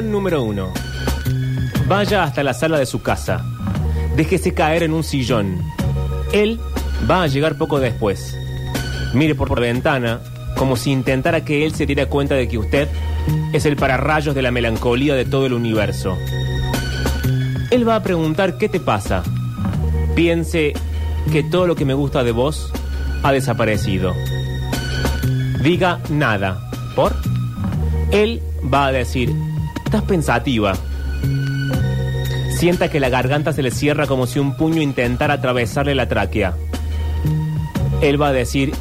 Número uno. Vaya hasta la sala de su casa. Déjese caer en un sillón. Él va a llegar poco después. Mire por la ventana como si intentara que él se diera cuenta de que usted es el pararrayos de la melancolía de todo el universo. Él va a preguntar qué te pasa. Piense que todo lo que me gusta de vos ha desaparecido. Diga nada. ¿Por? Él va a decir, estás pensativa. Sienta que la garganta se le cierra como si un puño intentara atravesarle la tráquea. Él va a decir,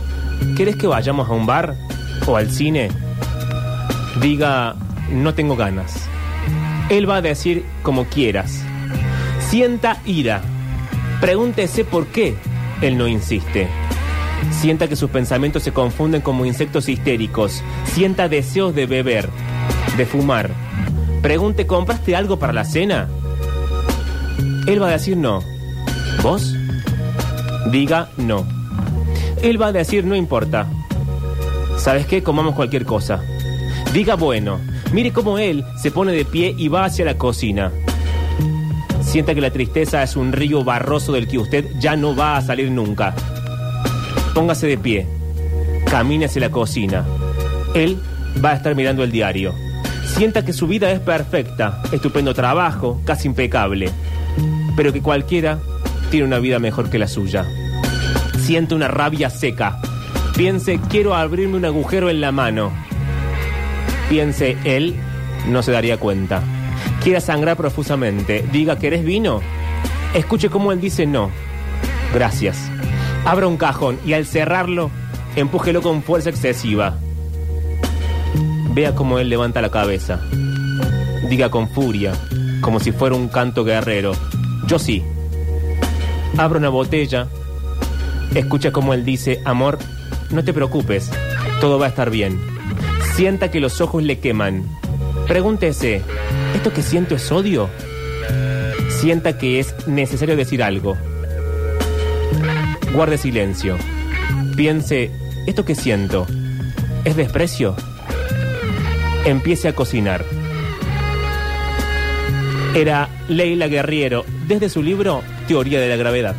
¿quieres que vayamos a un bar o al cine? Diga, no tengo ganas. Él va a decir como quieras. Sienta ira. Pregúntese por qué él no insiste. Sienta que sus pensamientos se confunden como insectos histéricos. Sienta deseos de beber, de fumar. Pregunte, ¿compraste algo para la cena? Él va a decir no. ¿Vos? Diga no. Él va a decir no importa. ¿Sabes qué? Comamos cualquier cosa. Diga bueno. Mire cómo él se pone de pie y va hacia la cocina. Sienta que la tristeza es un río barroso del que usted ya no va a salir nunca. Póngase de pie. Camine hacia la cocina. Él va a estar mirando el diario. Sienta que su vida es perfecta, estupendo trabajo, casi impecable. Pero que cualquiera tiene una vida mejor que la suya. Siente una rabia seca. Piense, quiero abrirme un agujero en la mano. Piense, él no se daría cuenta. Quiera sangrar profusamente. Diga, ¿querés vino? Escuche cómo él dice no. Gracias. Abra un cajón y al cerrarlo, empújelo con fuerza excesiva. Vea cómo él levanta la cabeza. Diga con furia, como si fuera un canto guerrero. Yo sí. Abra una botella. Escucha cómo él dice, amor, no te preocupes, todo va a estar bien. Sienta que los ojos le queman. Pregúntese, ¿esto que siento es odio? Sienta que es necesario decir algo. Guarde silencio. Piense, ¿esto que siento es desprecio? Empiece a cocinar. Era Leila Guerriero desde su libro Teoría de la Gravedad.